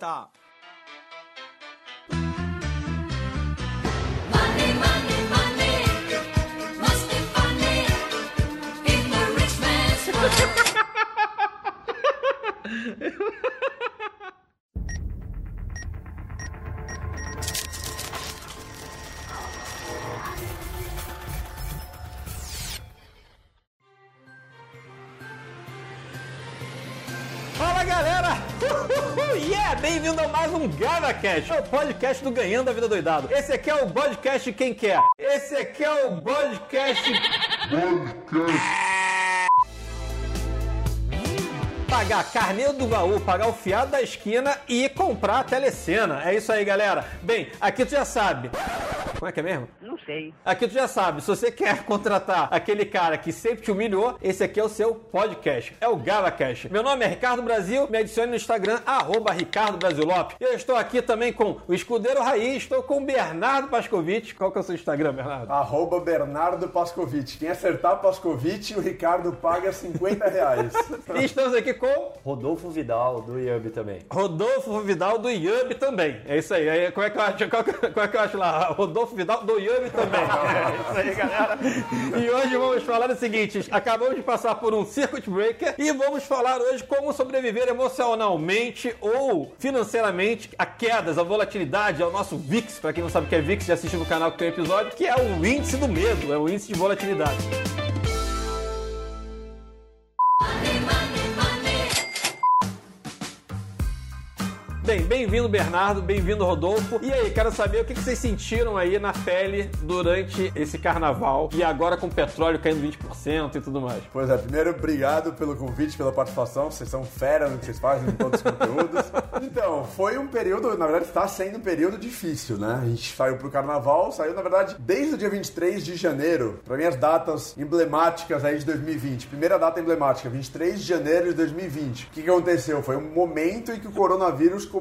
stop. Bem-vindo a mais um GavaCast, é o podcast do Ganhando a Vida Doidado. Esse aqui é o podcast Quem Quer. Esse aqui é o podcast. Pagar carneiro do baú, pagar o fiado da esquina e comprar a telecena. É isso aí, galera. Bem, aqui tu já sabe. Como é que é mesmo? Não sei. Aqui tu já sabe, se você quer contratar aquele cara que sempre te humilhou, esse aqui é o seu podcast. É o GavaCast. Meu nome é Ricardo Brasil, me adicione no Instagram, arroba Ricardo Brasil Lopes. Eu estou aqui também com o Escudeiro Raiz, estou com o Bernardo Pascovitch. Qual que é o seu Instagram, Bernardo? Arroba Bernardo Pascovitch. Quem acertar Pascovitch, o Ricardo paga 50 reais. E estamos aqui com Rodolfo Vidal, do Yub também. Rodolfo Vidal do Yub também. É isso aí. aí como, é que eu acho, qual, como é que eu acho lá? Rodolfo Vidal do Yub também. É isso aí, galera. E hoje vamos falar o seguinte: acabamos de passar por um circuit breaker e vamos falar hoje como sobreviver emocionalmente ou financeiramente a quedas, a volatilidade, ao nosso VIX. Para quem não sabe o que é VIX, já assiste no canal que tem episódio, que é o índice do medo, é o índice de volatilidade. Bem, bem-vindo Bernardo, bem-vindo Rodolfo. E aí, quero saber o que vocês sentiram aí na pele durante esse carnaval e agora com o petróleo caindo 20% e tudo mais. Pois é, primeiro, obrigado pelo convite, pela participação. Vocês são fera no que vocês fazem em todos os conteúdos. Então, foi um período, na verdade, está sendo um período difícil, né? A gente saiu pro carnaval, saiu, na verdade, desde o dia 23 de janeiro, para mim, as datas emblemáticas aí de 2020. Primeira data emblemática, 23 de janeiro de 2020. O que, que aconteceu? Foi um momento em que o coronavírus começou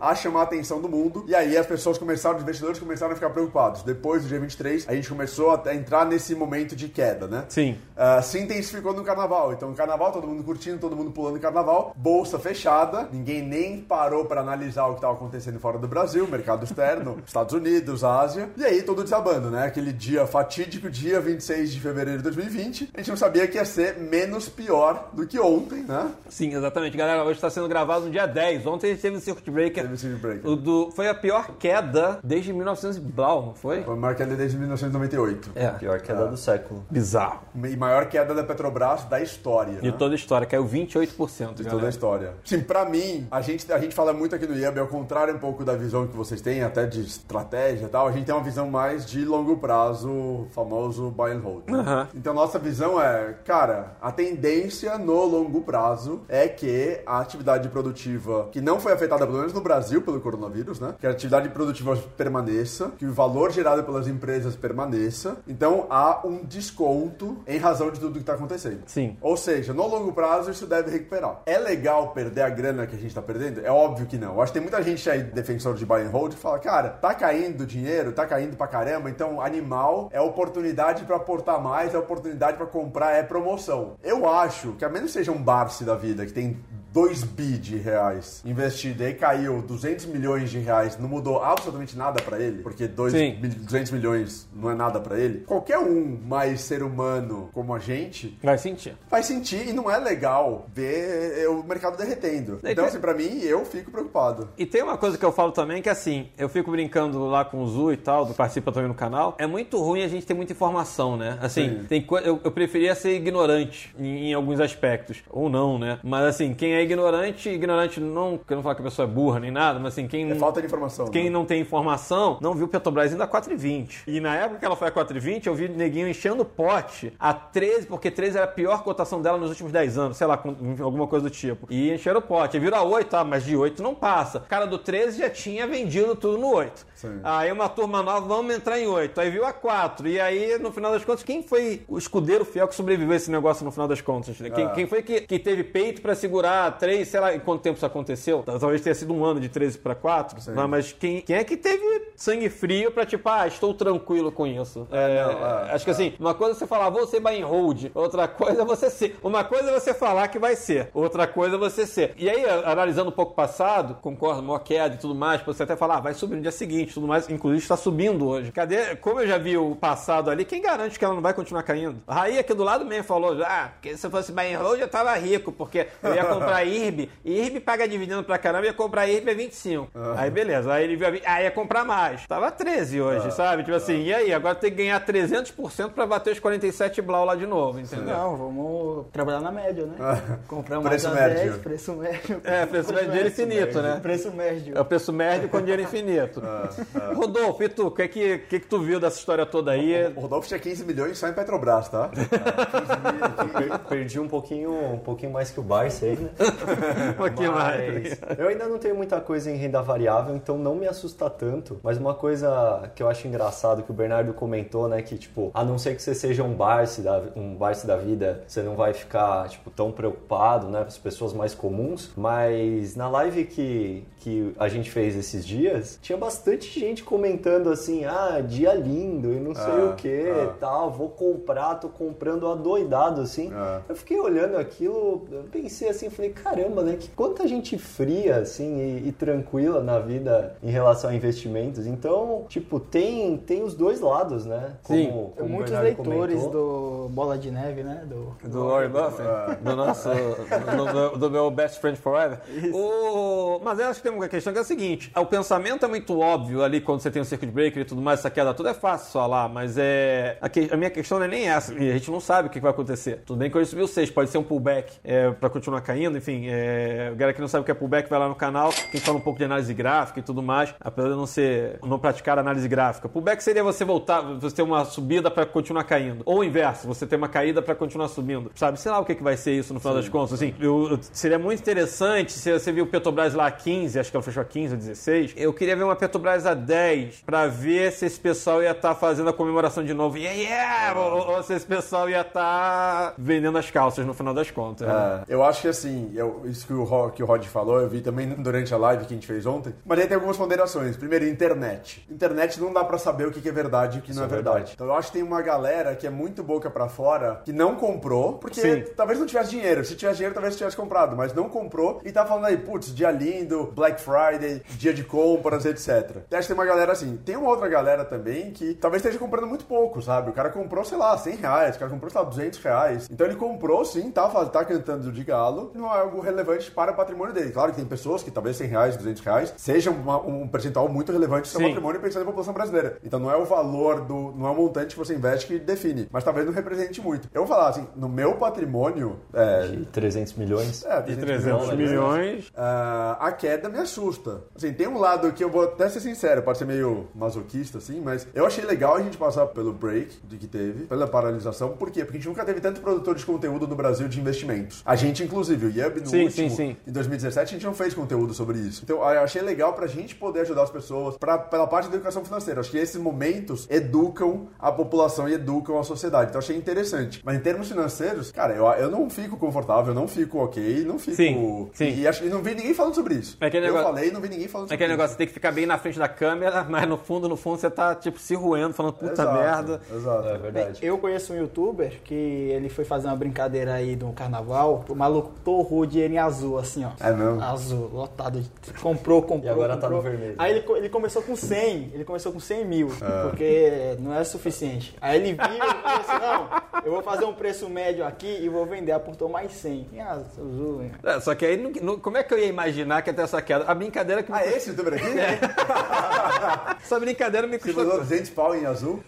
a chamar a atenção do mundo, e aí as pessoas começaram, os investidores começaram a ficar preocupados. Depois do dia 23, a gente começou a entrar nesse momento de queda, né? Sim. Ah, se intensificou no carnaval. Então, no carnaval, todo mundo curtindo, todo mundo pulando carnaval, bolsa fechada, ninguém nem parou para analisar o que estava acontecendo fora do Brasil, mercado externo, Estados Unidos, Ásia, e aí tudo desabando, né? Aquele dia fatídico, dia 26 de fevereiro de 2020, a gente não sabia que ia ser menos pior do que ontem, né? Sim, exatamente. Galera, hoje está sendo gravado no dia 10. Ontem a gente teve Circuit Breaker. Teve o circuit breaker. O do, foi a pior queda desde 1900 e blau, não foi? Foi a maior queda desde 1998. É. Pior queda do século. Bizarro. E maior queda da Petrobras da história. De né? toda a história, caiu 28%. de toda a galera. história. Sim, pra mim, a gente, a gente fala muito aqui no IAB, ao contrário um pouco da visão que vocês têm, até de estratégia e tal, a gente tem uma visão mais de longo prazo, o famoso buy and hold. Aham. Então, nossa visão é, cara, a tendência no longo prazo é que a atividade produtiva, que não foi afetada, pelo menos no Brasil, pelo coronavírus, né? Que a atividade produtiva permaneça, que o valor gerado pelas empresas permaneça. Então, há um desconto em razão de tudo que está acontecendo. Sim. Ou seja, no longo prazo isso deve recuperar. É legal perder a grana que a gente tá perdendo? É óbvio que não. Eu acho que tem muita gente aí, defensor de buy and hold, que fala, cara, tá caindo dinheiro, tá caindo pra caramba, então animal é oportunidade pra aportar mais, é oportunidade pra comprar, é promoção. Eu acho que a menos seja um Barsi da vida, que tem 2 bi de reais investido e aí caiu 200 milhões de reais, não mudou absolutamente nada pra ele, porque 2 Sim. 200 milhões não é nada pra ele. Qualquer um mais ser humano como a gente Vai sentir. faz sentir e não é legal ver eh, o mercado derretendo. E Então, tem- assim, pra mim, eu fico preocupado. E tem uma coisa que eu falo também que assim, eu fico brincando lá com o Zu e tal, do participa também no canal. É muito ruim a gente ter muita informação, né? Assim, Sim. tem eu, eu preferia ser ignorante em, em alguns aspectos. Ou não, né? Mas assim, quem é ignorante, ignorante não. Eu não falo que a pessoa é burra nem nada, mas assim, quem É falta de informação. Quem né? não tem informação não viu Petrobras ainda a 4,20. E na época que ela foi a 4,20, eu vi neguinho enchendo o pote a 13, porque 13 era a pior cotação dela nos últimos 10 anos, sei lá, alguma coisa do tipo. E encheram o pote. Virou a 8, ah, mas de 8 não passa. O cara do 13 já tinha vendido tudo no 8. Sim. Aí uma turma nova, vamos entrar em 8. Aí viu a 4. E aí, no final das contas, quem foi o escudeiro fiel que sobreviveu a esse negócio no final das contas? Quem, Ah. quem foi que, que teve peito pra segurar 3, sei lá, em quanto tempo isso aconteceu? Talvez tenha sido um ano de 13 pra 4. Sim. Mas, mas quem, quem é que teve sangue frio pra tipo, ah, estou tranquilo com isso? É, não, é, acho que assim, uma coisa é você falar, vou ser buy and hold. Outra coisa é você ser. Uma coisa é você falar que vai ser. Outra coisa é você ser. E aí, analisando um pouco o passado, concordo, maior queda e tudo mais, você até falar, ah, vai subir no dia seguinte tudo mais, inclusive está subindo hoje. Cadê? Como eu já vi o passado ali, quem garante que ela não vai continuar caindo? A Raí aqui do lado mesmo falou, ah, porque se eu fosse buy and hold eu tava rico, porque eu ia comprar IRB, e IRB paga dividendo pra caramba, ia comprar IRB a 25. Aí beleza, aí ele viu a vi- aí ia comprar mais. Tava 13 hoje, sabe? Tipo assim, e aí? Agora tem que ganhar 300% pra bater os 47 blau lá de novo, entendeu? Não, vamos trabalhar na média, né? Comprar mais Preço a médio. 10, preço médio. É, preço médio dinheiro infinito, né? Preço médio. É o preço médio com dinheiro infinito. Rodolfo, e tu, o que, que, que que tu viu dessa história toda aí? O Rodolfo tinha 15 milhões só em Petrobras, tá? 15 mil, Per- Perdi um pouquinho, um pouquinho mais que o Barça aí, né? Um pouquinho mais. Mas eu ainda não tenho muita coisa em renda variável, então não me assusta tanto. Mas uma coisa que eu acho engraçado que o Bernardo comentou, né, que tipo, a não ser que você seja um Barça da, um Barça da vida, você não vai ficar tipo tão preocupado, né, as pessoas mais comuns. Mas na live que que a gente fez esses dias, tinha bastante gente comentando assim, ah, dia lindo e não sei Ah, o que, ah. tal, vou comprar, tô comprando adoidado assim. Ah. Eu fiquei olhando aquilo, pensei assim, falei, caramba, né? Que quanta gente fria, assim, e, e tranquila na vida em relação a investimentos. Então, tipo, tem, tem os dois lados, né? Sim. Como, Tem como o muitos leitores comentou. do Bola de Neve, né? Do, Do Warren Buffett? Do nosso. Do, do- do meu best friend forever? O, mas eu acho que tem uma questão que é a seguinte: o pensamento é muito óbvio ali quando você tem o circuit breaker e tudo mais, essa queda toda é fácil falar, mas é. A, que- a minha questão não é nem essa, e a gente não sabe o que vai acontecer. Tudo bem que hoje subiu 6, pode ser um pullback é, pra continuar caindo, enfim. É, o galera que não sabe o que é pullback vai lá no canal, quem fala um pouco de análise gráfica e tudo mais, apesar de eu não ser. não praticar análise gráfica. Pullback seria você voltar, você ter uma subida pra continuar caindo. Ou o inverso, você ter uma caída pra continuar subindo. Sabe? Sei lá o que, que vai ser isso no final das contas. Assim, eu- eu- seria muito interessante se você viu o Petrobras lá a 15, acho que ela fechou a 15 ou 16. Eu queria ver uma Petrobras a 10 pra ver se esse pessoal ia estar fazendo a comemoração de novo. Yeah, yeah! Ou, ou se esse pessoal ia estar vendendo as calças no final das contas. né? É, eu acho que assim, eu- isso que o, Ro- que o Rod falou, eu vi também durante a live que a gente fez ontem. Mas aí tem algumas ponderações. Primeiro, internet. Internet não dá pra saber o que que é verdade e o que não é é verdade. verdade. Então eu acho que tem uma galera que é muito boca pra fora, que não comprou, porque Sim. talvez não tivesse dinheiro. Se tivesse dinheiro, talvez tivesse comprado, mas não comprou e tá falando aí, putz, dia lindo, Black Friday, dia de compras, etc. Eu acho que tem uma galera assim. Tem uma outra galera também que talvez esteja comprando muito pouco, sabe? O cara comprou, sei lá, 100 reais, o cara comprou, sei lá, 200 reais. Então ele comprou sim, tá, tá cantando de galo, não é algo relevante para o patrimônio dele. Claro que tem pessoas que talvez 100 reais, 200 reais sejam uma- um percentual muito relevante do seu Sim. patrimônio pensando na população brasileira. Então não é o valor do, não é o montante que você investe que define, mas talvez não represente muito. Eu vou falar assim, no meu patrimônio, é, De 300 milhões. é, De 300 300 milhões, milhões. ah, a queda me assusta. Assim, tem um lado que eu vou até ser sincero, pode ser meio masoquista, assim, mas eu achei legal a gente passar pelo break de que teve, pela paralisação. Por quê? Porque a gente nunca teve tanto produtor de conteúdo no Brasil de investimentos. A gente, inclusive, o Yub no Sim, último, sim, sim. em 2017, a gente não fez conteúdo sobre isso. Então, eu achei legal pra gente poder ajudar as pessoas pra, pela parte da educação financeira. Acho que esses momentos educam a população e educam a sociedade. Então, achei interessante. Mas em termos financeiros, cara, eu, eu não fico confortável, eu não fico ok, não fico... Sim, sim. E, e acho que não vi ninguém falando sobre isso. É aquele eu negócio- falei e não vi ninguém falando É sobre aquele isso. negócio, você tem que ficar bem na frente da câmera, mas no fundo, no fundo, você tá, tipo, se roendo, falando puta Exato, merda. Exato. É verdade. Eu conheço um youtuber que ele foi fazer uma brincadeira aí no carnaval. O maluco torrou dinheiro em azul, assim, ó. É mesmo? Azul, lotado. de- Comprou, comprou. E agora tá comprou. no vermelho. Aí ele, ele começou com 100. Ele começou com 100 mil. É. Porque não é suficiente. Aí ele viu e falou assim: não, eu vou fazer um preço médio aqui e vou vender. Aportou mais 100. Em azul, hein? É, só que aí, não- não- como é que eu ia imaginar que ia ter essa queda? A brincadeira que me Ah, esse youtuber aqui? Essa brincadeira me Você custou... mandou 200 pau em azul?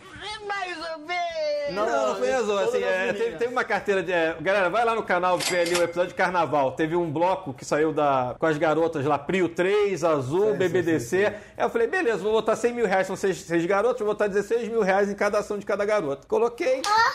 Não, não, não foi azul. Assim, as é, teve, teve uma carteira de. é, galera, vai lá no canal ver ali o episódio de carnaval. Teve um bloco que saiu da, com as garotas lá, Prio 3, Azul, Sim, BBDC. sim, sim, sim. Aí eu falei, beleza, vou botar 100 mil reais, são seis, seis garotos, vou botar 16 mil reais em cada ação de cada garoto. Coloquei. Ah,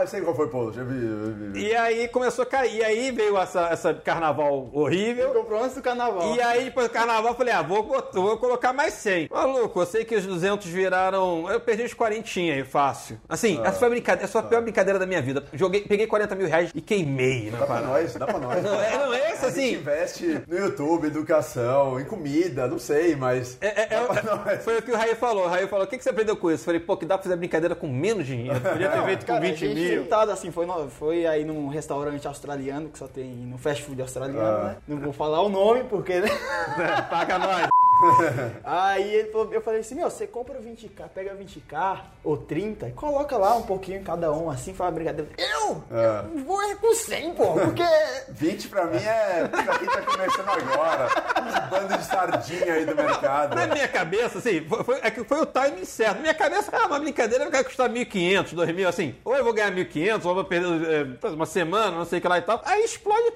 eu sei qual foi o post, eu vi, eu vi. eu vi. E aí começou a cair. E aí veio essa, essa carnaval horrível. Comprou antes do carnaval. E aí, depois do carnaval, eu falei, ah, vou, vou colocar mais 100. Maluco, eu sei que os 200 viraram... Eu perdi os 40 aí, fácil. Assim, essa foi a brincadeira, essa foi a pior brincadeira da minha vida. Joguei, peguei 40 mil reais e queimei Dá pra parada. nós, dá pra nós. Não, é, não, é isso A gente assim... investe no YouTube, educação, em comida, não sei, mas. É, é, é, foi o que o Raí falou. O Raí falou, o que, que você aprendeu com isso? Eu falei, pô, que dá pra fazer brincadeira com menos dinheiro. Podia ter feito com 20 a gente mil. sentado assim, foi, no- foi aí num restaurante australiano, que só tem no fast food australiano, Ah. né? Não vou falar o nome, porque, né? Paga nós. Aí ele falou- eu falei assim, meu, você compra 20k, pega 20k ou 30 e coloca lá um pouquinho em cada um, assim, fala brigadeiro. Eu? É. Eu vou é com 100, pô, porque... 20 pra mim é pra quem tá começando agora. Esse bando de sardinha aí do mercado. Na minha cabeça, assim, foi, foi- é que foi o timing certo. Na minha cabeça, ah, uma brincadeira vai custar 1.500, 2.000, assim. Ou eu vou ganhar 1.500, ou eu vou perder é, uma semana, não sei o que lá e tal. Aí explode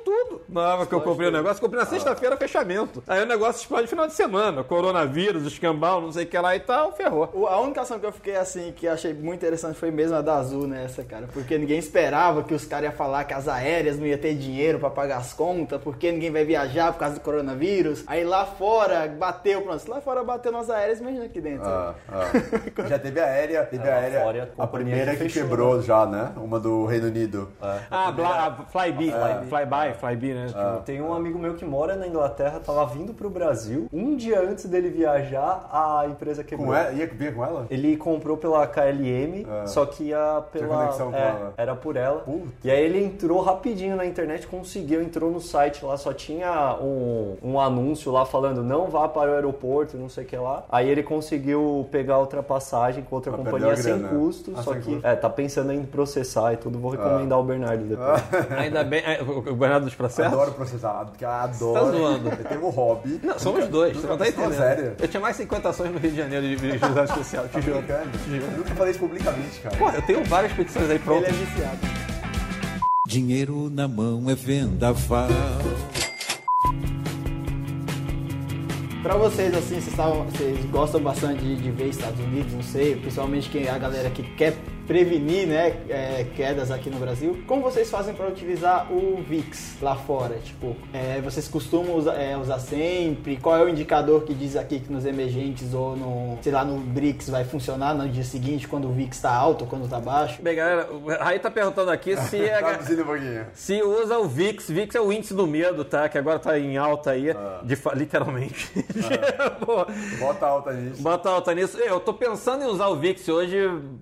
Na hora que eu comprei o negócio, comprei na sexta-feira, fechamento. Aí o negócio explode no final de semana. Coronavírus, escambau, não sei o que lá e tal, ferrou. O- A única ação que eu fiquei assim, que eu achei muito interessante foi mesmo a da Azul nessa, cara. Porque ninguém esperava que os caras iam falar que as aéreas não iam ter dinheiro pra pagar as contas, porque ninguém vai viajar por causa do coronavírus. Aí lá fora bateu, pronto. Lá fora bateu nas aéreas, imagina aqui dentro. Ah, ah. Já teve a aérea, teve É, aérea, fora, a a primeira que fechou, quebrou já, né? Uma do Reino Unido. Ah, Bla, Flyby, Flyby, Flyby, né? Tipo, Tem um amigo meu que mora na Inglaterra, tava vindo pro Brasil. Um dia antes dele viajar, a empresa quebrou. Com ela? Ia vir com ela? Ele comprou pela KLM, só que ia pela. conexão com é, ela. Era por ela. Puta. E aí ele entrou rapidinho na internet, conseguiu, entrou no site lá, só tinha um, um anúncio lá falando não vá para o aeroporto, não sei o que lá. Aí ele conseguiu pegar outra passagem com outra Mas companhia sem grana. custo, Ah, só sem que custo. é, tá pensando em processar e tudo. Vou recomendar o Bernardo depois. ainda bem. é, o o Bernardo dos Processos? Adoro processar, porque eu adoro. Tá zoando. Eu tenho um hobby. Não, somos dois, você não tá Nunca- entendendo. Sério? Eu tinha mais 50 ações no Rio de Janeiro de de juizado especial, te juro. Eu nunca falei isso publicamente, cara. Porra, eu tenho várias petições aí Ele prontas. é viciado. Dinheiro na mão é vendaval. Pra vocês, assim, vocês, estavam- vocês gostam bastante de, de ver Estados Unidos, não sei, principalmente quem, a galera que quer prevenir, né, é, quedas aqui no Brasil. Como vocês fazem para utilizar o VIX lá fora? Tipo, é, vocês costumam usar, é, usar sempre? Qual é o indicador que diz aqui que nos emergentes ou no, sei lá, no BRICS vai funcionar no dia seguinte quando o VIX tá alto ou quando tá baixo? Bem, galera, o Raí tá perguntando aqui se, é, Traduzindo um pouquinho. se usa o VIX. VIX é o índice do medo, tá? Que agora tá em alta aí, de fa- literalmente. Pô, Bota alta nisso. Bota alta nisso. Eu tô pensando em usar o VIX hoje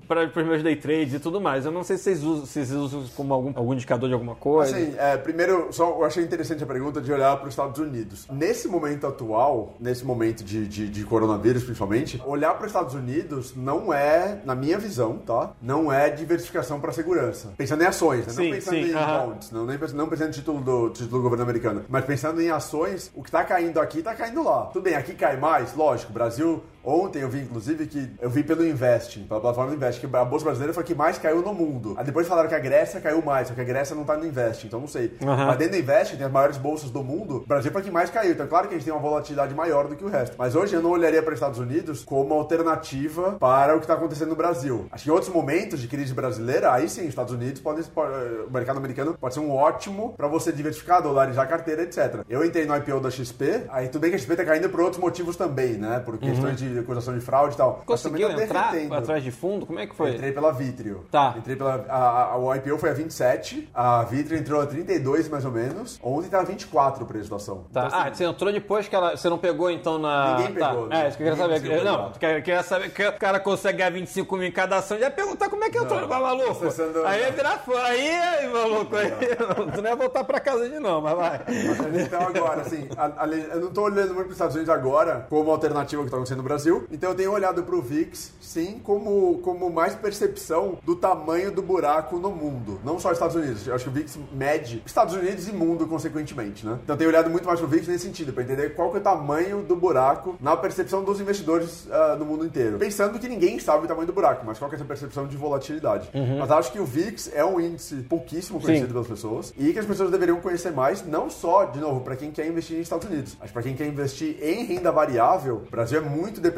para os meus day trades e tudo mais. Eu não sei se vocês usam, se vocês usam como algum, algum indicador de alguma coisa. Assim, é, primeiro, só eu achei interessante a pergunta de olhar para os Estados Unidos. Nesse momento atual, nesse momento de, de, de coronavírus principalmente, olhar para os Estados Unidos não é, na minha visão, tá? Não é diversificação para segurança. Pensando em ações, né? Sim, não pensando sim, em aham. bonds, não, nem pensando, não pensando em título do, título do governo americano, mas pensando em ações, o que tá caindo aqui, tá caindo lá. Tudo bem, aqui cai mais, lógico, Brasil Ontem eu vi, inclusive, que eu vi pelo Investing, pela plataforma do Investing, que a Bolsa Brasileira foi a que mais caiu no mundo. Aí depois falaram que a Grécia caiu mais, só que a Grécia não tá no Investing, então não sei. Aham. Mas dentro do Investing, tem as maiores bolsas do mundo, o Brasil foi a que mais caiu. Então, claro que a gente tem uma volatilidade maior do que o resto. Mas hoje eu não olharia para os Estados Unidos como alternativa para o que está acontecendo no Brasil. Acho que em outros momentos de crise brasileira, aí sim, os Estados Unidos podem, pode- o mercado americano pode ser um ótimo para você diversificar, dolarizar a carteira, etc. Eu entrei no IPO da XP, aí tudo bem que a XP tá caindo por outros motivos também, né? Por questões de acusação de fraude e tal. Conseguiu tá entrar atrás de fundo? Como é que foi? Entrei pela Vitrio. Tá. Entrei pela. A, a- o IPO foi a 27, a Vitrio entrou a 32 mais ou menos. Ontem tava 24 o preço da ação. Tá. Então, ah, você entrou depois que ela. Você não pegou então na. Ninguém Tá. pegou, né? É, isso que eu queria saber. Não, pegar. tu quer, quer saber que o cara consegue ganhar 25 mil em cada ação. Já perguntar como é que entrou, vai maluco. Acessando- Aí ia virar fã. Aí, maluco, aí. Tu não ia voltar pra casa de não, mas vai. Mas então agora, assim, a- eu não tô olhando muito para os Estados Unidos agora como alternativa que está acontecendo no Brasil. Então eu tenho olhado para o VIX, sim, como, como mais percepção do tamanho do buraco no mundo. Não só os Estados Unidos. Eu acho que o VIX mede Estados Unidos e mundo, consequentemente, né? Então eu tenho olhado muito mais para o VIX nesse sentido, para entender qual que é o tamanho do buraco na percepção dos investidores ah, no mundo inteiro. Pensando que ninguém sabe o tamanho do buraco, mas qual que é essa percepção de volatilidade. Mas acho que o VIX é um índice pouquíssimo conhecido pelas pessoas e que as pessoas deveriam conhecer mais, não só, de novo, para quem quer investir nos Estados Unidos, mas para quem quer investir em renda variável, o Brasil é muito dependente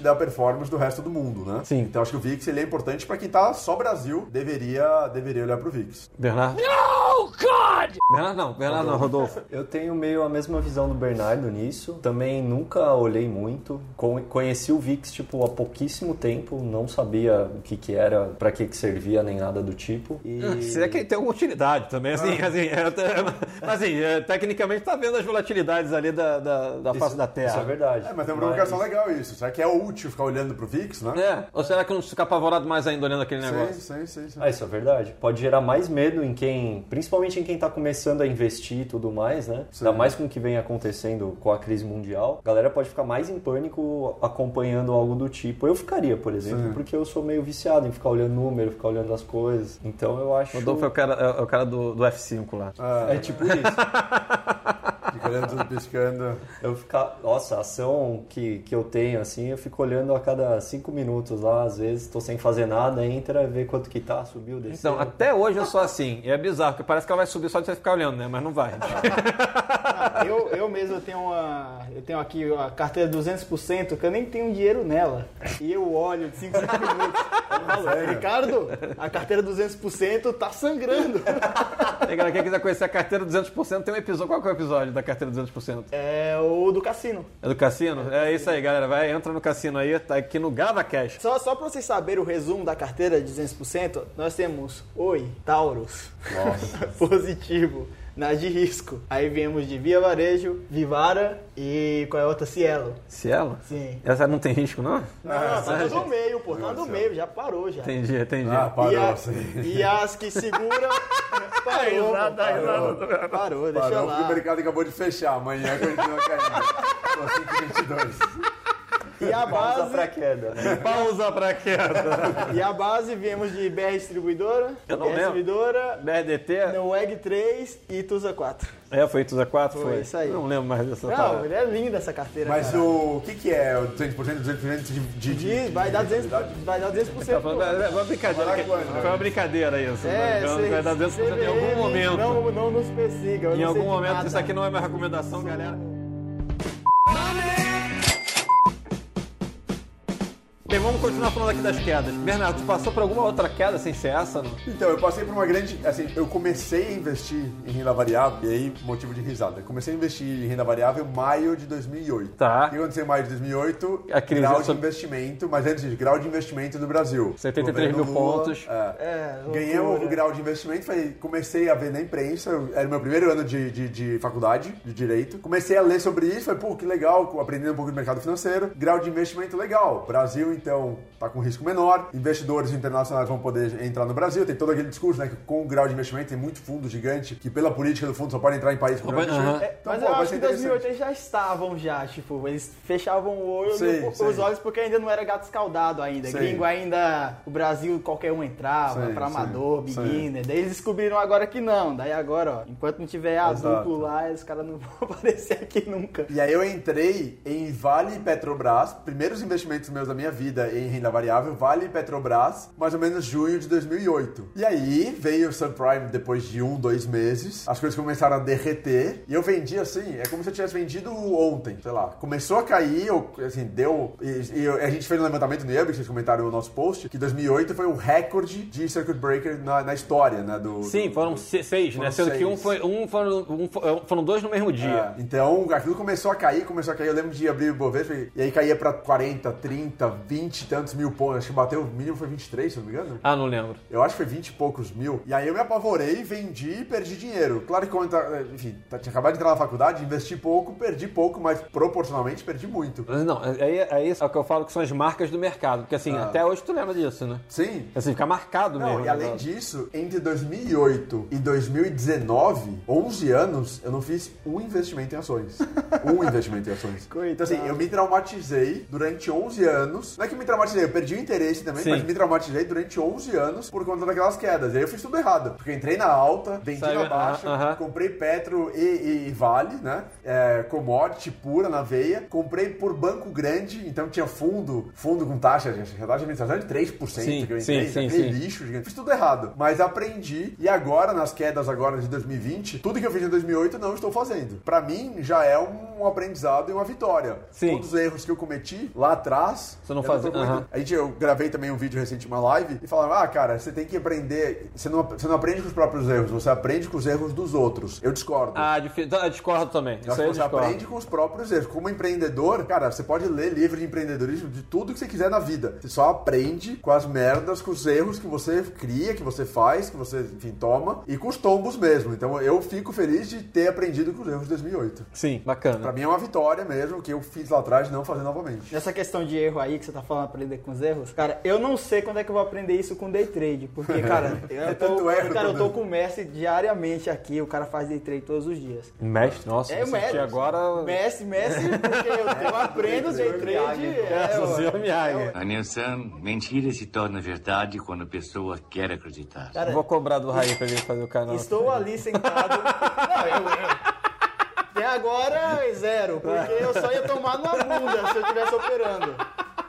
da performance do resto do mundo, né? Sim. Então acho que o VIX ele é importante para quem tá só Brasil, deveria, deveria olhar pro VIX. Bernardo? Bernardo não, Bernardo não, Rodolfo. Eu tenho meio a mesma visão do Bernardo nisso. Também nunca olhei muito. Con- Conheci o VIX, tipo, há pouquíssimo tempo. Não sabia o que que era, pra que que servia, nem nada do tipo. E... Se é que tem alguma utilidade também, assim, Ah. assim, é, é, mas assim, é, tecnicamente tá vendo as volatilidades ali da, da, da face da Terra. Isso é verdade. É, mas tem uma provocação legal isso. Será que é útil ficar olhando pro VIX, né? É, ou será que não fica apavorado mais ainda olhando aquele negócio? sim, sim, sim. Ah, isso é verdade. Pode gerar mais medo em quem, principalmente em quem tá começando a investir e tudo mais, né? Sim. Ainda mais com o que vem acontecendo com a crise mundial. A galera pode ficar mais em pânico acompanhando algo do tipo. Eu ficaria, por exemplo, Sim. porque eu sou meio viciado em ficar olhando número, ficar olhando as coisas. Então eu acho. Rodolfo é o cara, é o cara do, do F5 lá. Ah, É tipo isso. Fica olhando tudo piscando. Eu ficar. Nossa, a ação que, que eu tenho, assim, eu fico olhando a cada cinco minutos lá, às vezes, tô sem fazer nada, entra, vê quanto que tá, subiu, desceu. Então, até hoje eu sou assim. E é bizarro, porque parece que ela vai subir só de você ficar olhando, né? Mas não vai. Eu, eu mesmo tenho uma. Eu tenho aqui a carteira 200% que eu nem tenho dinheiro nela. E eu olho de 5 minutos. Falo? Ricardo, a carteira 200% tá sangrando. E galera, quem quiser conhecer a carteira 200%, tem um episódio. Qual que é o episódio da carteira 200%? É o do cassino. É do cassino? É isso aí, galera. Vai, entra no cassino aí, tá aqui no Gava Cash. Só, só pra vocês saberem o resumo da carteira de 200%, nós temos Oi, Taurus. Positivo. Nas de risco. Aí viemos de Via Varejo, Vivara e qual é a outra? Cielo. Cielo? Sim. Essa não tem risco, não? Não, tá no meio, pô. Tá no meio, já parou já. Entendi, entendi. Ah, E, parou, a- sim. e as que segura. Parou, pô, parou, parou, deixa Parou porque o lá. mercado acabou de fechar. Amanhã continua caindo. Tô 5,22. E a Pausa pra base, queda, né? Pausa pra queda. e a base viemos de BR Distribuidora, Eu não BR lembro. Distribuidora, BRDT? Neweg 3 e Tusa 4. É, foi Tusa 4? Foi, Foi, isso aí. Não lembro mais dessa Não, parada. é linda essa carteira. Mas cara. o, que, que é o 200%, 200% de, de, De- vai dar 200%. Vai dar 200%. Tá falando- é uma brincadeira. Que-? Foi uma brincadeira isso. É, cê- vai dar 200% em algum momento. Não, não nos persiga. Em não algum momento, nada. isso aqui não é minha recomendação, galera. Bem, vamos continuar falando aqui das quedas. Bernardo, tu passou por alguma outra queda sem ser essa? Não? Então, eu passei por uma grande. Assim, eu comecei a investir em renda variável, e aí, motivo de risada. Eu comecei a investir em renda variável em maio de 2008. Tá. O que aconteceu em maio de 2008? A crise grau de sob- investimento, mas antes disso, grau de investimento do Brasil. 73 Governo mil Lula, pontos. É. É, Ganhei o loucura. grau de investimento, falei, comecei a ver na imprensa, era o meu primeiro ano de, de, de faculdade, de Direito. Comecei a ler sobre isso, falei, pô, que legal, aprendendo um pouco do mercado financeiro. Grau de investimento legal. Brasil, então, tá com risco menor. Investidores internacionais vão poder entrar no Brasil. Tem todo aquele discurso, né, que com o grau de investimento tem muito fundo gigante, que pela política do fundo só pode entrar em países com grau de investimento. É, Então, mas pô, eu acho que em 2008 interessante. eles já estavam já, tipo, eles fechavam o olho, Sim, no- sim. os olhos porque ainda não era gato escaldado ainda. Sim. Gringo ainda, o Brasil qualquer um entrava, Sim, pra sim, amador, sim. beginner. Daí eles descobriram agora que não. Daí agora, ó, enquanto não tiver adulto lá, os caras não vão aparecer aqui nunca. E aí eu entrei em Vale e Petrobras, primeiros investimentos meus da minha vida em renda variável, Vale Petrobras, mais ou menos junho de 2008. E aí veio o subprime depois de um, dois meses, as coisas começaram a derreter, e eu vendi assim, é como se eu tivesse vendido ontem, sei lá. Começou a cair, eu, assim, deu... E, e a gente fez um levantamento no IAB, que vocês comentaram no nosso post, que 2008 foi o recorde de circuit breaker na, na história, né? Do, Sim, do- foram se- seis, né? Foram Sendo que seis. um foi. Um foram, um fo- foram dois no mesmo dia. É, então, aquilo começou a cair, começou a cair. Eu lembro de abrir o Bovespa e aí caía pra 40, 30, 20 e tantos mil pontos. Acho que bateu, o mínimo foi 23, se eu não me engano. Ah, não lembro. Eu acho que foi 20 e poucos mil. E aí eu me apavorei, vendi e perdi dinheiro. Claro que quando, tá- enfim, tá- tinha acabado de entrar na faculdade, investi pouco, perdi pouco, mas proporcionalmente perdi muito. Não, aí é isso é o que eu falo que são as marcas do mercado. Porque assim, Ah. até hoje tu lembra disso, né? Sim. Assim, fica marcado Não, mesmo. e além né? disso, entre 2008 e 2019, 11 anos, eu não fiz um investimento em ações. Um investimento em ações. Coitado. Então assim, eu me traumatizei durante 11 anos. Não é que eu me traumatizei, eu perdi o interesse também, Sim. mas me traumatizei durante 11 anos por conta daquelas quedas. E aí eu fiz tudo errado. Porque eu entrei na alta, vendi Saiu- na baixa, aham, aham. comprei Petro e, e- e Vale, né? É, commodity pura na veia. Comprei por banco grande, então tinha fundo, fundo com taxa, que a taxa de administração de 3% Sim, que eu entrei, sim, sim, lixo gigante. Fiz tudo errado, mas aprendi e agora nas quedas agora de 2020, tudo que eu fiz em 2008 não estou fazendo. Pra mim já é um aprendizado e uma vitória. Sim. Todos os erros que eu cometi lá atrás, Você não eu fazer. A gente, eu gravei também um vídeo recente, uma live, e falava, ah, cara, você tem que aprender. Você não, você não aprende com os próprios erros, você aprende com os erros dos outros. Eu discordo. Ah, difi- eu discordo também. Isso aí você discordo. aprende com os próprios erros. Como empreendedor, cara, você pode ler livro de empreendedorismo de tudo que você quiser na vida. Você só aprende com as merdas, com os erros que você cria, que você faz, que você, enfim, toma, e com os tombos mesmo. Então eu fico feliz de ter aprendido com os erros de 2008. Sim, bacana. Pra mim é uma vitória mesmo, que eu fiz lá atrás não fazer novamente. Nessa questão de erro aí que você tá falando, aprender com os erros, cara, eu não sei quando é que eu vou aprender isso com day trade, porque, cara, eu tô, erro, cara, eu tô com o Messi diariamente aqui, o cara faz day trade todos os dias. Mestre, nossa, É Messi. agora. Messi, Messi, porque eu, eu aprendo day trade. É, Miyagi. A Nilson, mentira se torna verdade quando a pessoa quer acreditar. cara, Vou cobrar do Raí pra ele fazer o canal. Estou ali sentado. Não, eu, eu- Até agora, zero, porque eu só ia tomar na bunda se eu estivesse operando.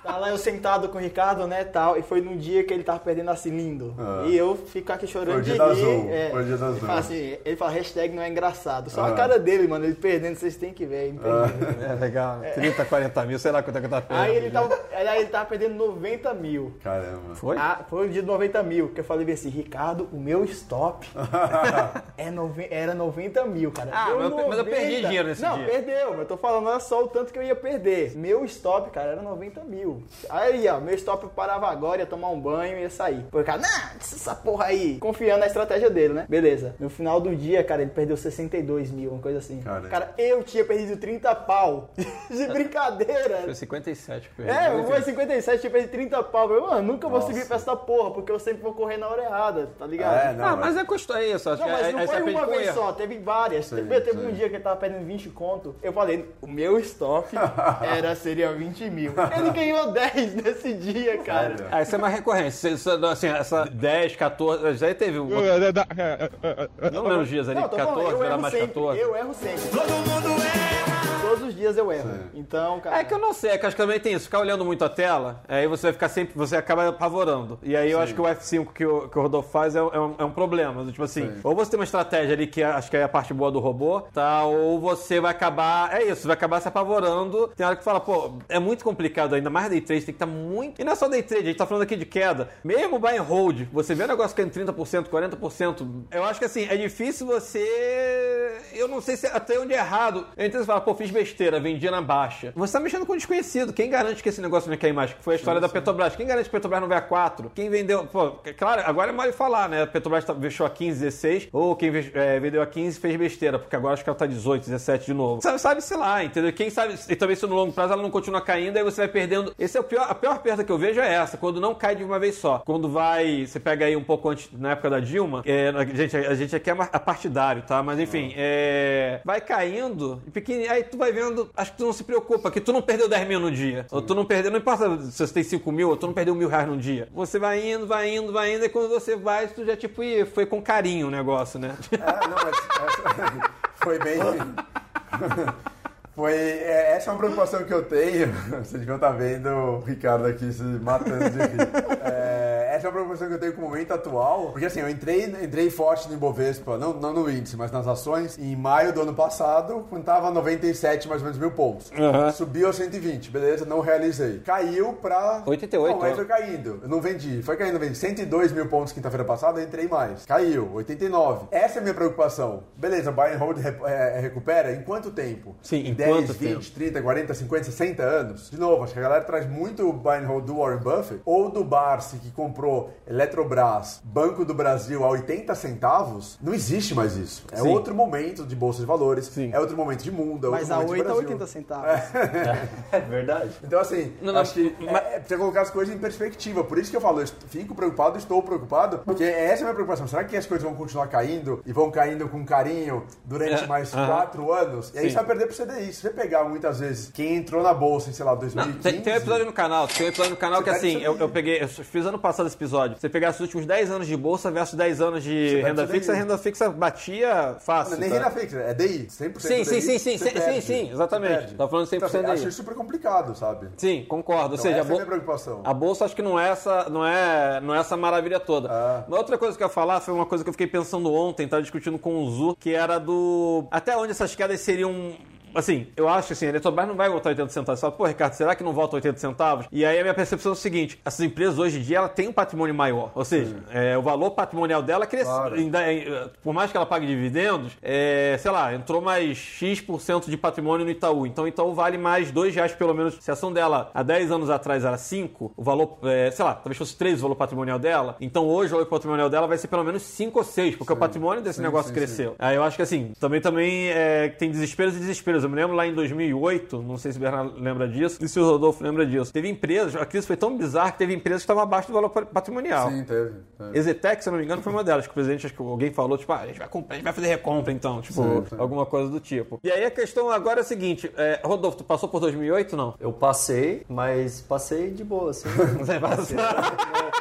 Tá lá eu sentado com o Ricardo, né, tal, e foi num dia que ele tava perdendo a cilindro. E eu fico aqui chorando Foi o de dia da rir. Azul, é. foi o dia da Ele Azul. fala assim, ele fala, hashtag não é engraçado. Só Ah. a cara dele, mano, ele perdendo, vocês têm que ver, é imperdível. É legal. 30, 40 mil, sei lá quanto é que tá perdendo. Aí ele tava, aí ele tava perdendo 90 mil. Caramba. Foi? Ah, foi o dia de 90 mil, que eu falei assim, Ricardo, o meu stop é nove- era 90 mil, cara. Ah, Deu mas eu- mas eu perdi dinheiro nesse Não, dia. perdeu, mas eu tô falando, olha só o tanto que eu ia perder. Meu stop, cara, era 90 mil. Aí, ó, meu stop eu parava agora, ia tomar um banho e ia sair. Pô, cara, não, essa porra aí. Confiando na estratégia dele, né? Beleza. No final do dia, cara, ele perdeu 62 mil, uma coisa assim. Caramba. Cara, eu tinha perdido 30 pau. De brincadeira. Foi 57 que eu perdi. É, foi 57, tinha perdido 30 pau. Eu, mano, nunca vou Nossa. servir pra essa porra, porque eu sempre vou correr na hora errada, tá ligado? É, não, Ah, mas é custo é isso. Acho Não, mas aí- não aí foi aprende uma vez só, teve várias. Sim, teve teve sim. um dia que ele tava perdendo 20 conto. Eu falei, o meu stop era, seria 20 mil. Ele ganhou 10 nesse dia, cara. Sério? Ah, isso é mais recorrente. Isso- assim, essa 10, 14. Já teve. um- Não lembro os dias ali, Não, tô falando, 14, eu era mais sempre, 14. eu erro sempre. Todo mundo erra! Todos os dias eu erro. Então, cara... É que eu não sei, é que acho que também tem isso. Ficar olhando muito a tela, aí você vai ficar sempre, você acaba apavorando. E aí eu acho que o F5 que o, que o Rodolfo faz é, é um, é um problema. do Tipo assim, Sim. ou você tem uma estratégia ali que é- acho que é a parte boa do robô, tá? Ou você vai acabar, é isso, vai acabar se apavorando. Tem hora que fala, pô, é muito complicado ainda, mais day trade, tem que estar muito. E não é só day trade, a gente tá falando aqui de queda. Mesmo buy and hold, você vê o negócio caindo 30%, 40%. Eu acho que assim, é difícil você. Eu não sei se até onde é errado. Eu entendo você falar, pô, fiz besteira, vendi na baixa. Você tá mexendo com desconhecido. Quem garante que esse negócio não cair mais? Que foi a história da Petrobras. Quem garante que a Petrobras não vai a 4? Quem vendeu. Pô, é claro, agora é mal falar, né? A Petrobras tá, fechou a 15, 16. Ou quem é, vendeu a 15 fez besteira, porque agora acho que ela tá 18, 17 de novo. Sabe, sabe sei lá, entendeu? Quem sabe. E também se no longo prazo ela não continua caindo, aí você vai perdendo. Esse é o pior. A pior perda que eu vejo é essa, quando não cai de uma vez só. Quando vai. Você pega aí um pouco antes, na época da Dilma. é, a gente, a gente aqui é a partidário, tá? Mas enfim, é, vai caindo, pequenininho, aí tu vai vendo, acho que tu não se preocupa, que tu não perdeu 10 mil no dia. Ou tu não perdeu, não importa se você tem 5 mil, ou tu não perdeu mil reais num dia. Você vai indo, vai indo, vai indo, e quando você vai, tu já tipo, ih, foi com carinho o negócio, né? É, não, mas essa- foi bem. Foi, é, essa é uma preocupação que eu tenho. Vocês deviam estar vendo o Ricardo aqui se matando de rir. É, essa é uma preocupação que eu tenho com o momento atual. Porque assim, eu entrei, entrei forte no Ibovespa, não, não no índice, mas nas ações, em maio do ano passado, quando estava 97 mais ou menos mil pontos. Uhum. Subiu a 120, beleza, não realizei. Caiu pra. 88, Não, ó. foi caindo. Eu não vendi. Foi caindo, vendi 102 mil pontos quinta-feira passada, eu entrei mais. Caiu, 89. Essa é a minha preocupação. Beleza, buy and hold re- é, recupera em quanto tempo? Sim, em 10, quanto 20, tempo? 30, 40, 50, 60 anos? De novo, acho que a galera traz muito o buy and hold do Warren Buffett ou do Barsi que comprou Eletrobras, Banco do Brasil a 80 centavos. Não existe mais isso. É Sim. outro momento de bolsa de valores, Sim. é outro momento de mundo, é Mas outro a momento de 8 a Brasil. 80 centavos. É verdade. Então, assim, Não, não, acho que mas- é, precisa colocar as coisas em perspectiva. Por isso que eu falo, eu fico preocupado, estou preocupado, porque essa é a minha preocupação. Será que as coisas vão continuar caindo e vão caindo com carinho durante É, mais aham. quatro anos? E aí Sim. você vai perder pro CDI. Se você pegar muitas vezes quem entrou na bolsa em, sei lá, Não, 2015... tem, tem um episódio no canal, tem um episódio no canal que assim, eu, eu peguei, eu fiz ano passado esse episódio. Você pegar os últimos 10 anos de bolsa versus 10 anos de renda fixa, a renda fixa batia fácil. Não, nem tá? renda fixa, é DI, 100% Sim, sim, DI, sim, sim, você sim, perde, sim, sim, exatamente. Tá falando 100% Então, assim, DI. acho super complicado, sabe? Sim, concordo. Ou Então, seja, a, essa é a bol- minha preocupação. a bolsa acho que não é essa, não é, não é essa maravilha toda. Ah. Uma outra coisa que eu ia falar foi uma coisa que eu fiquei pensando ontem, tava discutindo com o Zu, que era do até onde essas quedas seriam assim, eu acho que assim, a Eletrobras não vai voltar 80 centavos. Você fala, pô, Ricardo, será que não volta 80 centavos? E aí a minha percepção é o seguinte: essas empresas hoje em dia ela tem um patrimônio maior. Ou seja, é, o valor patrimonial dela cresceu. Claro. é, Por mais que ela pague dividendos, é, sei lá, entrou mais X% de patrimônio no Itaú. Então o Itaú vale mais 2 reais pelo menos. Se a ação dela há 10 anos atrás era 5, o valor, é, sei lá, talvez fosse 3 o valor patrimonial dela. Então hoje o valor patrimonial dela vai ser pelo menos 5 ou 6, porque o patrimônio desse Sim, negócio sim, cresceu. Aí eu acho que assim, também também é, tem desesperos e desesperos. Eu me lembro lá em 2008, não sei se o Bernardo lembra disso, e se o Rodolfo lembra disso. Teve empresas, a crise foi tão bizarra que teve empresas que estavam abaixo do valor patrimonial. Sim, teve. teve. Exetec, se eu não me engano, foi uma delas. Que o presidente, acho que alguém falou, tipo, ah, a gente vai, comprar, a gente vai fazer recompra então, tipo, Sim, sim. alguma coisa do tipo. E aí a questão agora é a seguinte, é, Rodolfo, tu passou por 2008, não? Eu passei, mas passei de boa, assim. Você passou.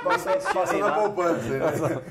Passa, passa na poupança, né?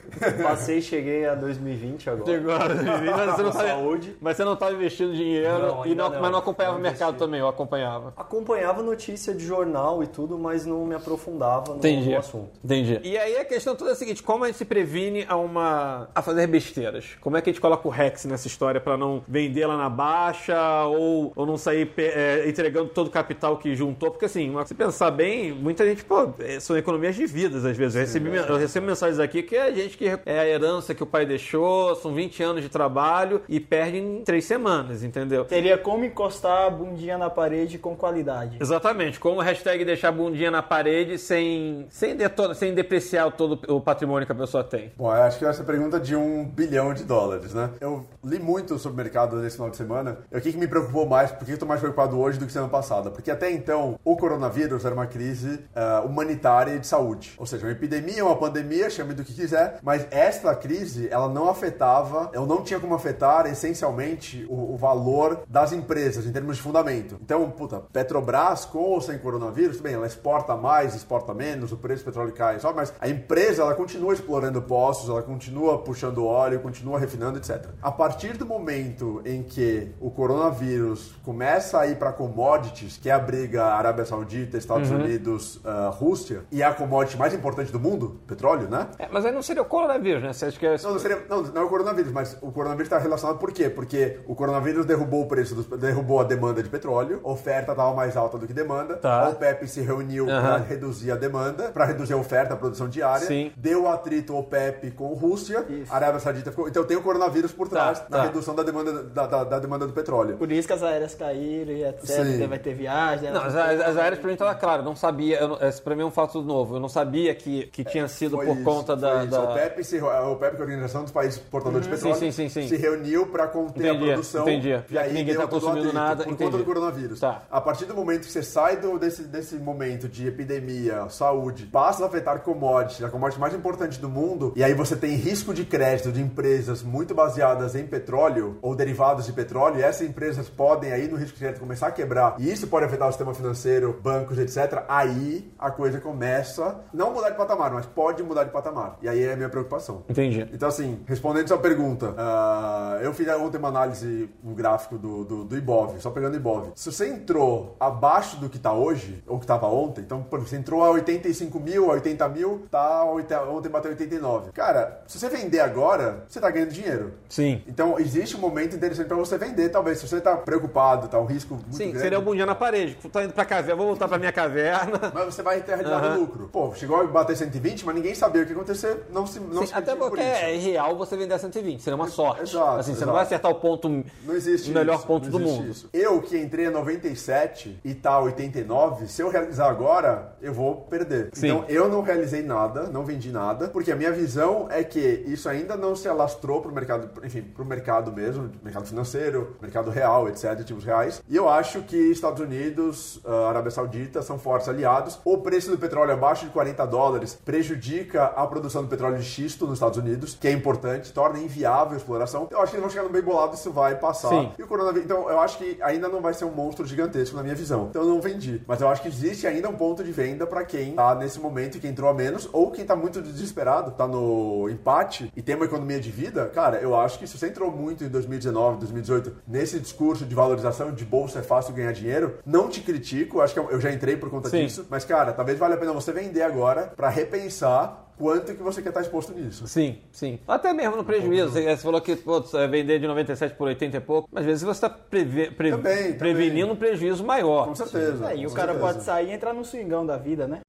Passei e cheguei a 2020 agora. Chegou, mas você não tá, saúde. mas você não estava investindo dinheiro Não, e ainda não, não. mas não acompanhava Não o mercado também, eu acompanhava. Acompanhava notícia de jornal e tudo, mas não me aprofundava no, Entendi. no assunto. Entendi. E aí a questão toda é a seguinte: como a gente se previne a uma. a fazer besteiras? Como é que a gente coloca o Rex nessa história pra não vender lá na baixa ou, ou não sair é, entregando todo o capital que juntou? Porque assim, se pensar bem, muita gente, pô, é, são economias de vidas às vezes. Eu, recebi, men- eu recebo mensagens aqui que é gente que é a herança que o pai deixou, são 20 anos de trabalho e perde em três semanas, entendeu? Teria como encostar a bundinha na parede com qualidade. Exatamente, como hashtag deixar a bundinha na parede sem, sem, detona- sem depreciar todo o patrimônio que a pessoa tem. Bom, eu acho que essa é a pergunta de um bilhão de dólares, né? Eu li muito sobre o mercado nesse final de semana. E o que, que me preocupou mais? Por que eu tô mais preocupado hoje do que semana passada? Porque até então, o coronavírus era uma crise ah, humanitária e de saúde. Ou seja, uma epidemia, uma pandemia, chame do que quiser, mas esta crise, ela não afetava, ou não tinha como afetar, essencialmente, o, o valor das empresas, em termos de fundamento. Então, puta, Petrobras, com ou sem coronavírus, bem, ela exporta mais, exporta menos, o preço do petróleo cai, só, mas a empresa, ela continua explorando poços, ela continua puxando óleo, continua refinando, etc. A partir do momento em que o coronavírus começa a ir para commodities, que é a briga Arábia Saudita, Estados Unidos, ah, Rússia, e é a commodity mais importante do mundo, petróleo, né? É, mas aí não seria o coronavírus, né? Você acha que é... Não, não, seria, não, não é o coronavírus, mas o coronavírus está relacionado por quê? Porque o coronavírus derrubou o preço, dos, derrubou a demanda de petróleo, a oferta estava mais alta do que demanda, Tá. a OPEP se reuniu Aham. para reduzir a demanda, para reduzir a oferta, a produção diária, Sim. deu atrito OPEP com Rússia, Isso. a Arábia Saudita ficou... Então tem o coronavírus por trás Tá, na tá. redução da demanda, da, da- da demanda do petróleo. Por isso que as aéreas caíram e etc. Sim. Vai ter viagem. Não, as, as, as aéreas pra mim tava claro, eu não sabia, eu esse pra mim é um fato novo, eu não sabia que, que tinha sido Foi por isso, conta da... da- OPEP, se, a OPEP, que é a Organização dos Países Portadores de Petróleo, Sim, sim, sim, sim. se reuniu para conter Entendi, a produção. entendi. E Já aí ninguém deu tá consumindo atrito nada, Por entendi. conta do coronavírus. Tá. A partir do momento que você sai do, desse, desse momento de epidemia, saúde, passa a afetar commodities, a commodity mais importante do mundo, e aí você tem risco de crédito de empresas muito baseadas em petróleo ou derivados de petróleo, e essas empresas podem aí no risco de crédito começar a quebrar, e isso pode afetar o sistema financeiro, bancos, etc. Aí a coisa começa, não mudar de patamar, mas pode mudar de patamar. E aí é a minha preocupação. Entendi. Então, assim, respondendo sua pergunta, ah, eu fiz ontem uma análise no gráfico do, do, do Ibov, só pegando o Ibov. Se você entrou abaixo do que tá hoje, ou que tava ontem, então, por exemplo, você entrou a 85 mil, a 80 mil, tá ontem bateu 89. Cara, se você vender agora, você tá ganhando dinheiro. Sim. Então, existe um momento interessante pra você vender, talvez. Se você tá preocupado, tá um risco muito Sim, grande. seria o bundinha na parede. Tô indo pra caverna, vou voltar pra minha caverna. Mas você vai ter Aham. lucro. Pô, chegou a bater 120, mas ninguém sabia o que ia acontecer, não se não Sim, se até porque é irreal você vender a 120, seria uma sorte. Exato, assim, você exato. não vai acertar o ponto, Não existe o melhor isso, ponto mundo. isso. Eu que entrei a 97 e tá 89, se eu realizar agora, eu vou perder. Sim. Então eu não realizei nada, não vendi nada, porque a minha visão é que isso ainda não se alastrou pro mercado, enfim, pro mercado mesmo, mercado financeiro, mercado real, etc, ativos reais. E eu acho que Estados Unidos, a Arábia Saudita são fortes aliados. O preço do petróleo abaixo de 40 dólares prejudica a produção do petróleo de xisto nos Estados Unidos, que é importante, torna inviável a exploração. Eu acho que eles vão chegar no bem bolado, isso vai passar. Sim. E o coronavírus, então eu acho que ainda não vai ser um monstro gigantesco na minha visão. Então eu não vendi. Mas eu acho que existe ainda um ponto de venda para quem tá nesse momento e quem entrou a menos, ou quem tá muito desesperado, tá no empate e tem uma economia de vida. Cara, eu acho que se você entrou muito em 2019, 2018, nesse discurso de valorização de bolsa é fácil ganhar dinheiro, não te critico, acho que eu eu já entrei por conta Sim. disso. Mas, cara, talvez valha a pena você vender agora para repensar quanto que você quer estar exposto nisso. Sim, sim. Até mesmo no prejuízo. Você você falou que pô, você vai vender de 97 por 80 e pouco. Mas às vezes você está preve- pre- Também, também. prevenindo um prejuízo maior. Com certeza. É, e o com cara certeza. pode sair e entrar no swingão da vida, né?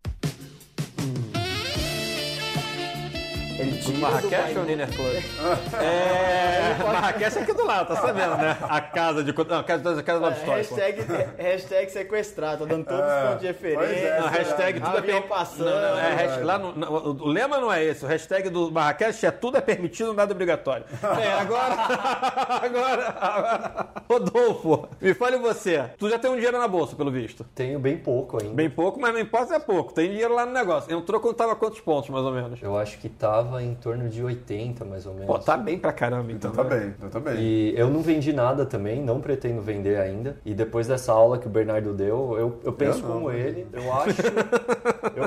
Ele tira Marrakech ou Niner Club? É. Marrakech é aqui do lado, tá sabendo, né? A casa de. Não, a casa, a casa do lado histórico. Hashtag, hashtag sequestrado, dando todos os pontos de referência. é, Não, hashtag tudo é avião per- passando. Não, não, é, hashtag- lá no- não, o lema não é esse. O hashtag do Marrakech é tudo é permitido, nada é obrigatório. É, agora. agora, agora. Rodolfo, me fale você. Tu já tem um dinheiro na bolsa, pelo visto. Tenho bem pouco ainda. Bem pouco, mas não importa é pouco. Tem dinheiro lá no negócio. Entrou quando tava quantos pontos, mais ou menos? Eu acho que tava em torno de 80, mais ou menos. Pô, tá bem pra caramba, então. Então tá bem, então tá bem. E eu não vendi nada também, não pretendo vender ainda. E depois dessa aula que o Bernardo deu, eu, eu penso Eu não. como ele. Eu acho. eu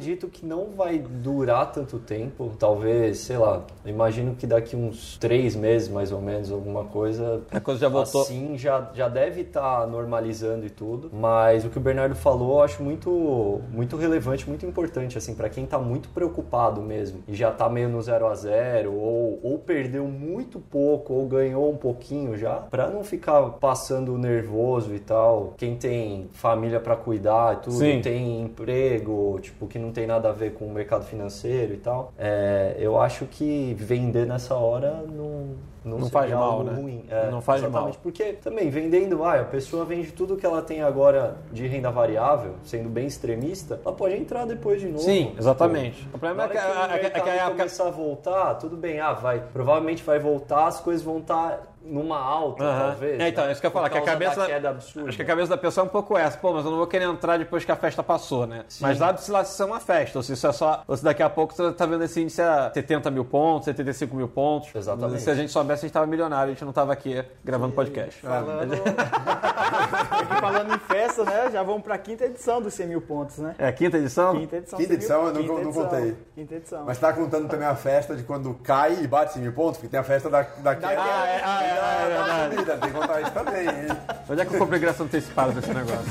acredito que não vai durar tanto tempo. Talvez, sei lá, imagino que daqui uns três meses, mais ou menos, alguma coisa. A coisa já voltou. Assim, já, já deve estar normalizando e tudo. Mas o que o Bernardo falou, eu acho muito, muito relevante, muito importante, assim, para quem tá muito preocupado mesmo e já tá meio no zero a zero ou, ou perdeu muito pouco ou ganhou um pouquinho já, para não ficar passando nervoso e tal. Quem tem família para cuidar e tudo, Sim. tem emprego, tipo, que não tem nada a ver com o mercado financeiro e tal. É, eu acho que vender nessa hora não não, Não faz mal, algo né? ruim. É, Não faz exatamente. mal. Porque também, vendendo, vai, a pessoa vende tudo que ela tem agora de renda variável, sendo bem extremista, ela pode entrar depois de novo. Sim, exatamente. Pô, O problema é que, hora a- a- que a começar a voltar, tudo bem, ah, vai, provavelmente vai voltar, as coisas vão estar numa alta, Aham. talvez. É, então, né? isso que eu ia falar, que a cabeça. da queda absurda. Acho que a cabeça da pessoa é um pouco essa. Pô, mas eu não vou querer entrar depois que a festa passou, né? Mas sabe-se lá se isso é uma festa, ou se isso é só. Ou se daqui a pouco você tá vendo esse índice a 70 mil pontos, 75 mil pontos. Exatamente. Se a gente soubesse, a gente tava milionário, a gente não tava aqui gravando podcast. Falando, E falando em festa, né? Já vamos pra quinta edição dos 100 mil pontos, né? É a quinta edição? Quinta edição. Quinta 100 mil- edição, eu não- quinta não edição, contei. Quinta edição. Mas tá contando também a festa de quando cai e bate 100 mil pontos, porque tem a festa da, da queda. Ah, é, ah, é, ah, é da- da verdade. subida, tem que contar isso também, hein? Onde é que eu comprei ingresso antecipado desse negócio?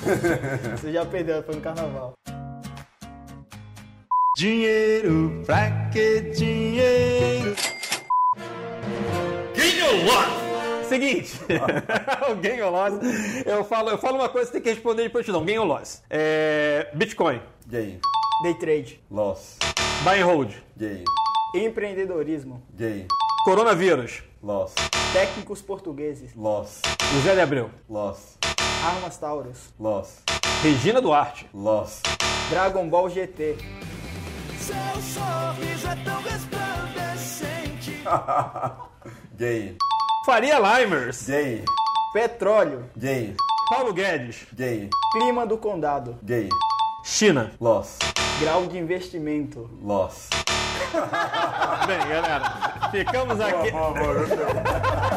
Você já perdeu, foi no carnaval. Dinheiro, pra que dinheiro? Seguinte, o gain or loss, eu falo, eu falo uma coisa, você tem que responder depois eu te dou. Gain or loss. É, Bitcoin, Gain, Day trade. loss, buy and hold, gain, Empreendedorismo. gain, coronavírus, loss, Técnicos portugueses. loss, José de Abreu, loss, Armas Taurus. loss, Regina Duarte, loss, Dragon Ball GT. gain, Faria Limers, gain, Petróleo. gain, Paulo Guedes, gain, Clima do condado. gain, China. loss, Grau de investimento. loss. Bem, galera, ficamos aqui. Bem,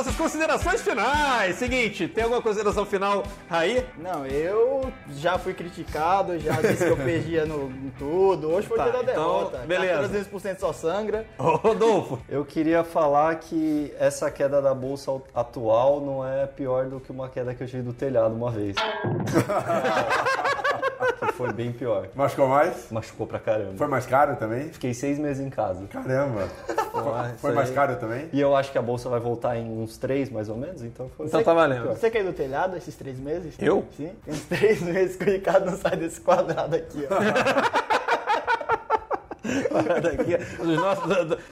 nossas considerações finais. Seguinte, tem alguma consideração final aí? Não, eu já fui criticado, já disse que eu perdia no, em tudo. Hoje foi Tá, dia da então, derrota. beleza. Carteira 200% só sangra. Ô, Rodolfo. Eu queria falar que essa queda da bolsa atual não é pior do que uma queda que eu tive do telhado uma vez. que foi bem pior. Machucou mais? Machucou pra caramba. Foi mais caro também? Fiquei seis meses em casa. Caramba. Foi mais caro também? E eu acho que a bolsa vai voltar em uns três, mais ou menos, então foi. Então tá valendo. Você caiu do telhado esses três meses? Eu? Sim. Tem uns três meses que o Ricardo não sai desse quadrado aqui, ó. Daqui,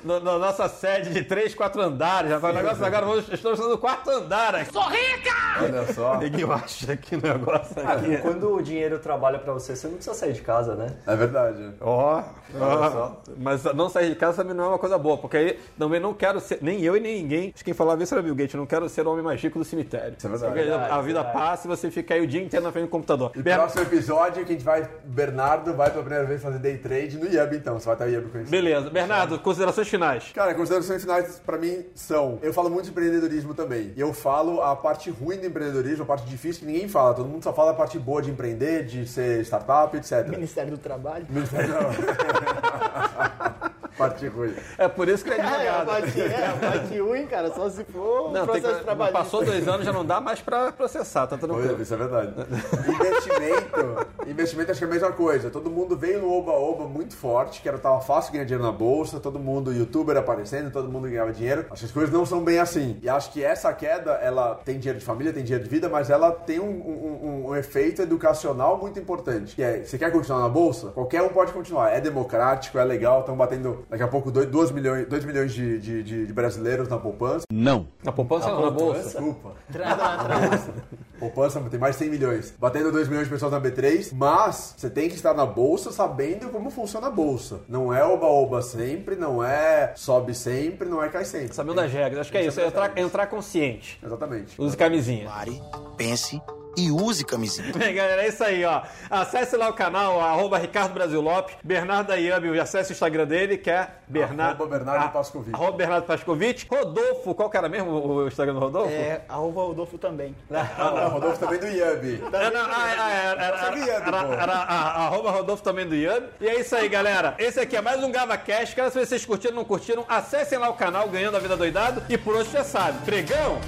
da nossa sede de três, quatro andares. Rapaz, o negócio agora, vamos, estamos no quarto andar aqui. Olha só. Ninguém acha que o negócio aqui. Quando o dinheiro trabalha pra você, você não precisa sair de casa, né? É verdade. Ó, ó. mas não sair de casa também não é uma coisa boa, porque aí também não quero ser, nem eu e nem ninguém, acho que quem falava isso era Bill Gates, eu não quero ser o homem mais rico do cemitério. Isso é verdade. Porque a Verdade, vida verdade. passa e você fica aí o dia inteiro na frente do computador. E Ber- próximo episódio que a gente vai, Bernardo vai pela primeira vez fazer day trade no IAB então, você vai estar com isso. Beleza, Bernardo, considerações finais. Cara, considerações finais pra mim são. Eu falo muito de empreendedorismo também. E eu falo a parte ruim do empreendedorismo, a parte difícil que ninguém fala. Todo mundo só fala a parte boa de empreender, de ser startup, etc. Ministério do Trabalho. Ministério não. Parte ruim. É por isso que ele é É, a advogado. parte, é, a parte ruim, cara, só se for um Não, tem processo que, trabalhista. passou dois anos, já não dá mais pra processar, tá Pois é, tranquilo. isso é verdade. investimento. Investimento acho que é a mesma coisa. Todo mundo veio no Oba-Oba muito forte, que era tava fácil ganhar dinheiro na bolsa, todo mundo, youtuber aparecendo, todo mundo ganhava dinheiro. Acho que as coisas não são bem assim. E acho que essa queda, ela tem dinheiro de família, tem dinheiro de vida, mas ela tem um, um- um- um efeito educacional muito importante. Que é, você quer continuar na bolsa? Qualquer um pode continuar. É democrático, é legal, estão batendo daqui a pouco 2 milhões, dois milhões de, de- de- de brasileiros na poupança. Na poupança não, na bolsa. Desculpa. Na trave. Poupança tem mais de 100 milhões. Batendo 2 milhões de pessoas na B3, mas você tem que estar na bolsa sabendo como funciona a bolsa. Não é oba-oba sempre, não é sobe sempre, não é cai sempre. Sabendo das regras. Acho que é isso, é entrar, entrar consciente. Exatamente. Use camisinha. Pare, pense e use camisinha. Bem, galera, é isso aí, ó. Acesse lá o canal, arroba Ricardo Brasil Lopes, Bernardo Ayambi, acesse o Instagram dele, que é Bernardo... Arroba Bernardo Ah, Pascovitch. Arroba Bernardo Pascovitch. Rodolfo, qual que era mesmo o Instagram do Rodolfo? É, arroba Rodolfo também. Ah, o Rodolfo também do não, ah, é, ah, é, era, era, arroba Rodolfo também do Yami. E é isso aí, galera. Esse aqui é mais um GavaCast. Quero saber se vocês curtiram ou não curtiram. Acessem lá o canal Ganhando a Vida Doidado. E por hoje você sabe, pregão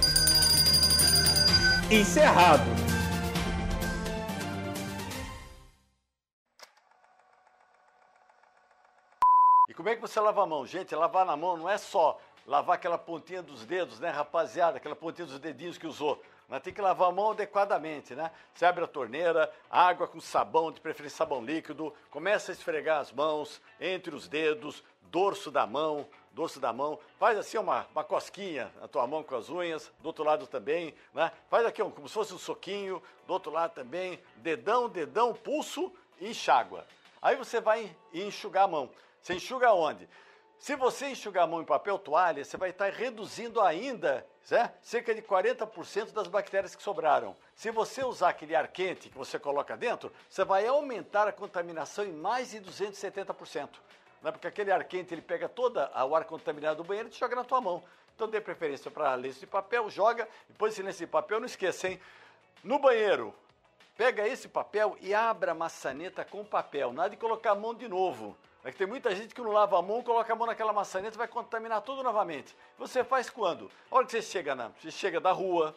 encerrado. Como é que você lava a mão? Gente, lavar na mão não é só lavar aquela pontinha dos dedos, né, rapaziada? Aquela pontinha dos dedinhos que usou. Mas tem que lavar a mão adequadamente, né? Você abre a torneira, água com sabão, de preferência sabão líquido, começa a esfregar as mãos entre os dedos, dorso da mão, dorso da mão, faz assim uma, uma cosquinha na tua mão com as unhas, do outro lado também, né? Faz aqui um, como se fosse um soquinho, do outro lado também, dedão, dedão, pulso enxágua. Aí você vai enxugar a mão. Você enxuga onde? Se você enxugar a mão em papel toalha, você vai estar reduzindo ainda né, cerca de 40% das bactérias que sobraram. Se você usar aquele ar quente que você coloca dentro, você vai aumentar a contaminação em mais de 270%. Né, porque aquele ar quente ele pega todo o ar contaminado do banheiro e joga na tua mão. Então dê preferência para lenço de papel, joga, depois esse lenço de papel, não esqueça, hein? No banheiro, Pega esse papel e abra a maçaneta com papel. Nada de colocar a mão de novo. É que tem muita gente que não lava a mão, coloca a mão naquela maçaneta e vai contaminar tudo novamente. Você faz quando? A hora que você chega, na, você chega da rua,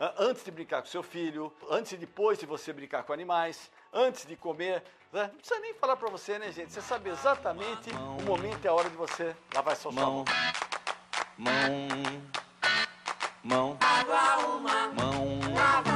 a- antes de brincar com seu filho, antes e depois de você brincar com animais, antes de comer. né? Não precisa nem falar pra você, né, gente? Você sabe exatamente o momento e a hora de você lavar sua mão. Mão. Mão. Mão.